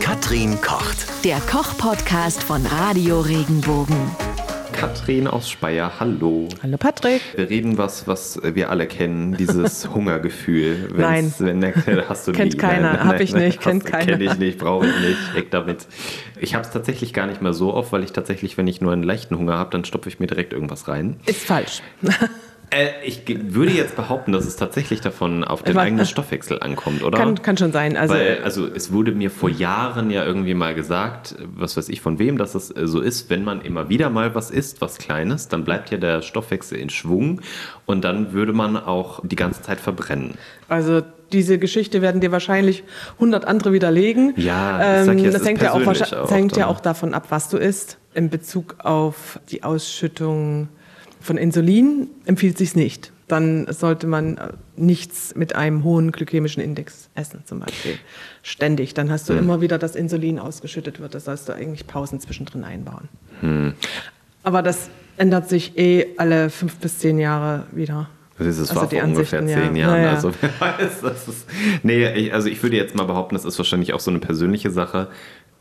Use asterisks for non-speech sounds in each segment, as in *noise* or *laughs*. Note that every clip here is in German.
Katrin kocht. Der Koch-Podcast von Radio Regenbogen. Katrin aus Speyer, hallo. Hallo Patrick. Wir reden was, was wir alle kennen, dieses *laughs* Hungergefühl. Nein. Wenn, *laughs* hast du Kennt nie. keiner, Nein, hab nein, ich nein, nicht, kennt keiner. Kenn ich nicht, brauche ich nicht, weg damit. Ich habe es tatsächlich gar nicht mehr so oft, weil ich tatsächlich, wenn ich nur einen leichten Hunger habe, dann stopfe ich mir direkt irgendwas rein. Ist falsch. *laughs* Äh, ich würde jetzt behaupten, dass es tatsächlich davon auf den eigenen Stoffwechsel ankommt, oder? Kann, kann schon sein. Also, Weil, also es wurde mir vor Jahren ja irgendwie mal gesagt, was weiß ich von wem, dass es äh, so ist, wenn man immer wieder mal was isst, was Kleines, dann bleibt ja der Stoffwechsel in Schwung und dann würde man auch die ganze Zeit verbrennen. also diese Geschichte werden dir wahrscheinlich 100 andere widerlegen. Ähm, Ja, ich sag ja, es das hängt, ja auch, persönlich wahrscheinlich- auch das hängt ja dann. auch davon ab, was du isst. In Bezug auf die Ausschüttung von Insulin empfiehlt sich nicht. Dann sollte man äh, nichts mit einem hohen glykämischen Index essen, zum Beispiel. Ständig. Dann hast du Hm. immer wieder, dass Insulin ausgeschüttet wird. Das sollst du eigentlich Pausen zwischendrin einbauen. Hm. Aber das ändert sich eh alle fünf bis zehn Jahre wieder. Das ist, das Also war die vor ungefähr Ansichten, ja. zehn Jahren. Naja. Also *laughs* wer weiß, das ist. Nee, ich, also ich würde jetzt mal behaupten, das ist wahrscheinlich auch so eine persönliche Sache.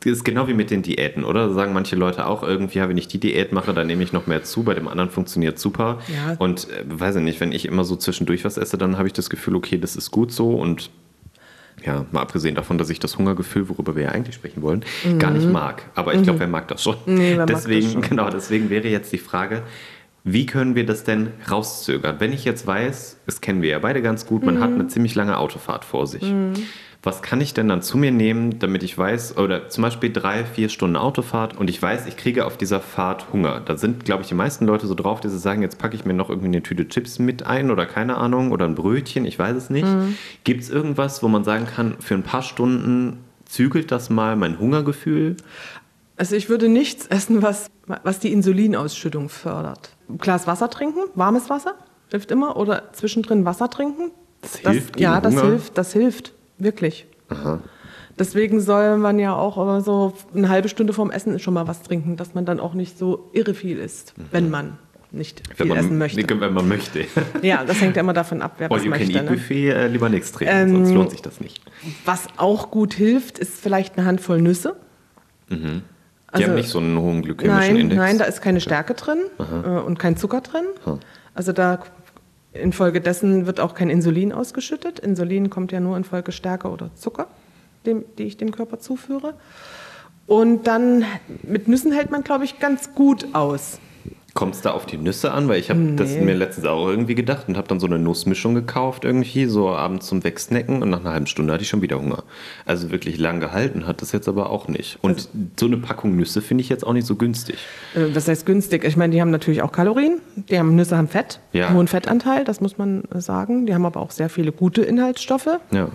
Das ist genau wie mit den Diäten, oder? Sagen manche Leute auch irgendwie, ja, wenn ich die Diät mache, dann nehme ich noch mehr zu. Bei dem anderen funktioniert super. Ja. Und äh, weiß ich nicht, wenn ich immer so zwischendurch was esse, dann habe ich das Gefühl, okay, das ist gut so und ja, mal abgesehen davon, dass ich das Hungergefühl, worüber wir ja eigentlich sprechen wollen, gar nicht mag. Aber ich glaube, wer mag das schon? Mhm. Nee, mag das deswegen, schon. genau, deswegen wäre jetzt die Frage, wie können wir das denn rauszögern? Wenn ich jetzt weiß, das kennen wir ja beide ganz gut, man hat Mhm. eine ziemlich lange Autofahrt vor sich. Was kann ich denn dann zu mir nehmen, damit ich weiß, oder zum Beispiel drei, vier Stunden Autofahrt und ich weiß, ich kriege auf dieser Fahrt Hunger. Da sind, glaube ich, die meisten Leute so drauf, sie sagen, jetzt packe ich mir noch irgendwie eine Tüte Chips mit ein oder keine Ahnung oder ein Brötchen, ich weiß es nicht. Mhm. Gibt es irgendwas, wo man sagen kann, für ein paar Stunden zügelt das mal mein Hungergefühl? Also ich würde nichts essen, was, was die Insulinausschüttung fördert. Ein Glas Wasser trinken, warmes Wasser, hilft immer. Oder zwischendrin Wasser trinken. Das hilft gegen Ja, das Hunger? hilft, das hilft, wirklich. Deswegen soll man ja auch immer so eine halbe Stunde vorm Essen schon mal was trinken, dass man dann auch nicht so irre viel isst, wenn man nicht Wenn viel man, essen möchte. Wenn man möchte. *laughs* Ja, das hängt ja immer davon ab, wer All was can möchte. eat Ne? Buffet äh, lieber nichts trinken, Ähm, sonst lohnt sich das nicht. Was auch gut hilft, ist vielleicht eine Handvoll Nüsse. Die also- haben nicht so einen hohen glykämischen Nein, Index. nein, da ist keine Stärke drin äh, und kein Zucker drin. Also da infolgedessen wird auch kein Insulin ausgeschüttet. Insulin kommt ja nur infolge Stärke oder Zucker, dem, die ich dem Körper zuführe. Und dann mit Nüssen hält man, glaube ich, ganz gut aus. Kommt es da auf die Nüsse an? Weil ich habe das Nee. mir letztens auch irgendwie gedacht und habe dann so eine Nussmischung gekauft irgendwie, so abends zum Wegsnacken und nach einer halben Stunde hatte ich schon wieder Hunger. Also wirklich lang gehalten hat das jetzt aber auch nicht. Und Also so eine Packung Nüsse finde ich jetzt auch nicht so günstig. Äh, Das heißt günstig. Ich meine, die haben natürlich auch Kalorien. Die haben Nüsse haben Fett, Ja. hohen Fettanteil, das muss man äh, sagen. Die haben aber auch sehr viele gute Inhaltsstoffe. Ja.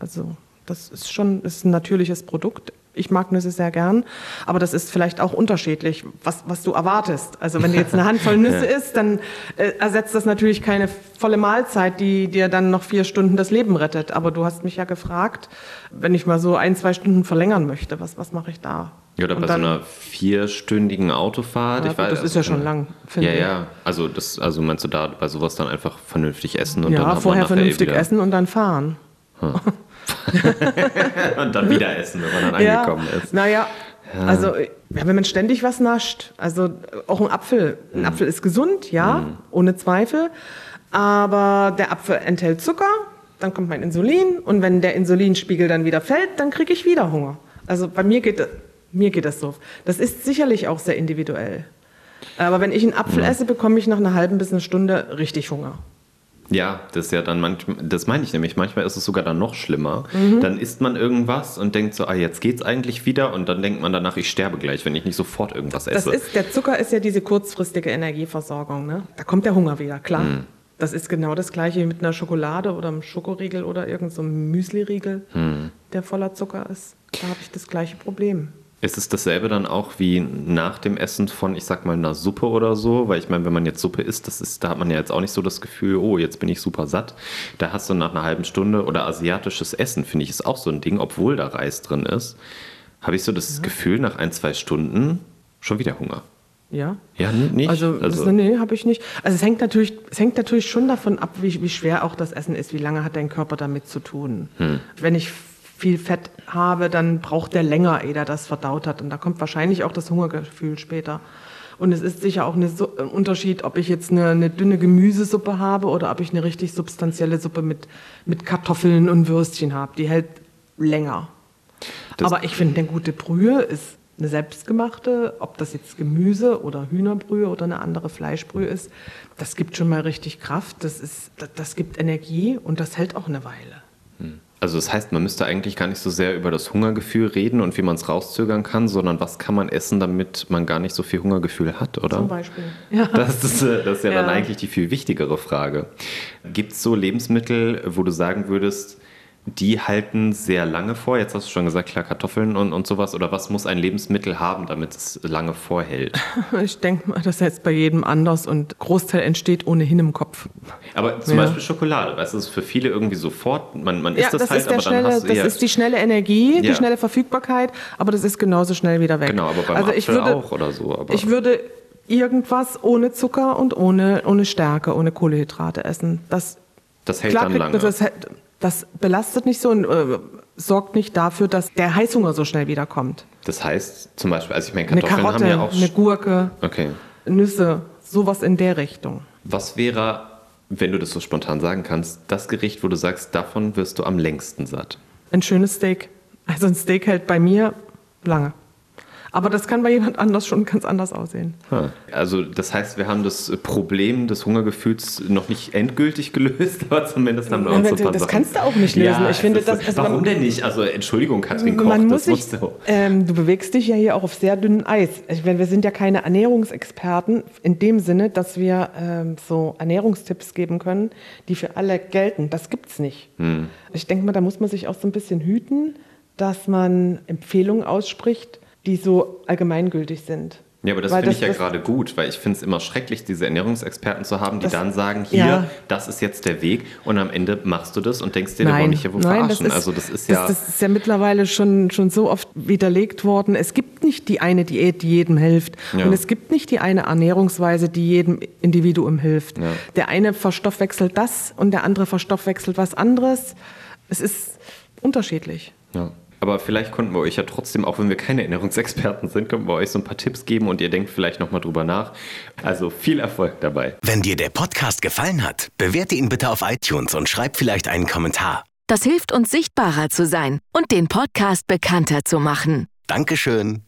Also das ist schon ist ein natürliches Produkt. Ich mag Nüsse sehr gern, aber das ist vielleicht auch unterschiedlich, was, was du erwartest. Also wenn du jetzt eine *laughs* Handvoll Nüsse isst, dann äh, ersetzt das natürlich keine volle Mahlzeit, die dir dann noch vier Stunden das Leben rettet. Aber du hast mich ja gefragt, wenn ich mal so ein, zwei Stunden verlängern möchte, was, was mache ich da? Ja, oder Und bei dann- so einer vierstündigen Autofahrt. Ja, ich weiß, das ist ja schon lang, finde Ja, ich. ja. Also, das, also meinst du da bei sowas dann einfach vernünftig essen und dann ja, hat vorher eh vernünftig essen und dann fahren. *laughs* *laughs* Und dann wieder essen, wenn man dann angekommen ist. Naja, also ja, wenn man ständig was nascht, also auch ein Apfel. Ein Mhm. Apfel ist gesund, ja, ohne Zweifel. Aber der Apfel enthält Zucker, dann kommt mein Insulin und wenn der Insulinspiegel dann wieder fällt, dann kriege ich wieder Hunger. Also bei mir geht, mir geht das so. Das ist sicherlich auch sehr individuell. Aber wenn ich einen Apfel esse, bekomme ich nach einer halben bis einer Stunde richtig Hunger. Ja, das ist ja dann manchmal, das meine ich nämlich, manchmal ist es sogar dann noch schlimmer. Mhm. Dann isst man irgendwas und denkt so, ah, jetzt geht's eigentlich wieder und dann denkt man danach, ich sterbe gleich, wenn ich nicht sofort irgendwas Das esse. ist, der Zucker ist ja diese kurzfristige Energieversorgung. Ne? Da kommt der Hunger wieder, klar. Hm. Das ist genau das gleiche wie mit einer Schokolade oder einem Schokoriegel oder irgendeinem so Müsliriegel, Hm. der voller Zucker ist. Da habe ich das gleiche Problem. Ist es dasselbe dann auch wie nach dem Essen von, ich sag mal, einer Suppe oder so? Weil ich meine, wenn man jetzt Suppe isst, das ist, da hat man ja jetzt auch nicht so das Gefühl, oh, jetzt bin ich super satt. Da hast du nach einer halben Stunde oder asiatisches Essen, finde ich, ist auch so ein Ding, obwohl da Reis drin ist, habe ich so das Gefühl, nach ein, zwei Stunden schon wieder Hunger. Ja. Ja, nicht? Also, Also- das, nee, habe ich nicht. Also es hängt natürlich, es hängt natürlich schon davon ab, wie, wie schwer auch das Essen ist, wie lange hat dein Körper damit zu tun. Hm. Wenn ich viel Fett habe, dann braucht der länger, ehe der das verdaut hat. Und da kommt wahrscheinlich auch das Hungergefühl später. Und es ist sicher auch ein Unterschied, ob ich jetzt eine, eine, dünne Gemüsesuppe habe oder ob ich eine richtig substanzielle Suppe mit, mit Kartoffeln und Würstchen habe. Die hält länger. Das Aber ich finde, eine gute Brühe ist eine selbstgemachte, ob das jetzt Gemüse oder Hühnerbrühe oder eine andere Fleischbrühe ist, das gibt schon mal richtig Kraft, das, ist, das gibt Energie und das hält auch eine Weile. Also das heißt, man müsste eigentlich gar nicht so sehr über das Hungergefühl reden und wie man es rauszögern kann, sondern was kann man essen, damit man gar nicht so viel Hungergefühl hat, oder? Zum Beispiel. Ja. Das, ist, äh, das ist ja, ja, dann eigentlich die viel wichtigere Frage. Gibt es so Lebensmittel, wo du sagen würdest, die halten sehr lange vor. Jetzt hast du schon gesagt, klar, Kartoffeln und, und sowas. Oder was muss ein Lebensmittel haben, damit es lange vorhält? *laughs* Ich denke mal, das ist jetzt bei jedem anders und Großteil entsteht ohnehin im Kopf. Aber zum ja. Beispiel Schokolade, weißt du, das ist für viele irgendwie sofort, man, man ja, isst das, das halt, aber schnelle, dann hast du Das ist die schnelle Energie, ja. die schnelle Verfügbarkeit, aber das ist genauso schnell wieder weg. Genau, aber beim also ich würde, auch oder so. Aber ich würde irgendwas ohne Zucker und ohne, ohne Stärke, ohne Kohlehydrate essen. Das, das hält klar, dann lange. Das, das belastet nicht so und äh, sorgt nicht dafür, dass der Heißhunger so schnell wiederkommt. Das heißt zum Beispiel, also ich meine, Kartoffeln eine Karotte, haben ja auch... eine Gurke, okay. Nüsse, sowas in der Richtung. Was wäre, wenn du das so spontan sagen kannst, das Gericht, wo du sagst, davon wirst du am längsten satt? Ein schönes Steak. Also ein Steak hält bei mir lange. Aber das kann bei jemand anders schon ganz anders aussehen. Also das heißt, wir haben das Problem des Hungergefühls noch nicht endgültig gelöst, *laughs* aber zumindest haben wir uns ja, so Das kannst du auch nicht lösen. Ja, ich finde, das, das, warum man, denn nicht? Also Entschuldigung, Katrin Koch, man muss sich, du. Ähm, du bewegst dich ja hier auch auf sehr dünnem Eis. Ich meine, wir sind ja keine Ernährungsexperten in dem Sinne, dass wir ähm, so Ernährungstipps geben können, die für alle gelten. Das gibt es nicht. Hm. Ich denke mal, da muss man sich auch so ein bisschen hüten, dass man Empfehlungen ausspricht, die so allgemeingültig sind. Ja, aber das finde ich ja gerade gut, weil ich finde es immer schrecklich, diese Ernährungsexperten zu haben, die dann sagen, hier, ja. das ist jetzt der Weg und am Ende machst du das und denkst dir, wir wollen mich hier wohl Nein, verarschen. Das ist, also das ist ja... Das, das, ist ja mittlerweile schon, schon so oft widerlegt worden. Es gibt nicht die eine Diät, die jedem hilft ja. und es gibt nicht die eine Ernährungsweise, die jedem Individuum hilft. Ja. Der eine verstoffwechselt das und der andere verstoffwechselt was anderes. Es ist unterschiedlich. Ja. Aber vielleicht konnten wir euch ja trotzdem, auch wenn wir keine Ernährungsexperten sind, könnten wir euch so ein paar Tipps geben und ihr denkt vielleicht nochmal drüber nach. Also viel Erfolg dabei. Wenn dir der Podcast gefallen hat, bewerte ihn bitte auf iTunes und schreib vielleicht einen Kommentar. Das hilft uns sichtbarer zu sein und den Podcast bekannter zu machen. Dankeschön.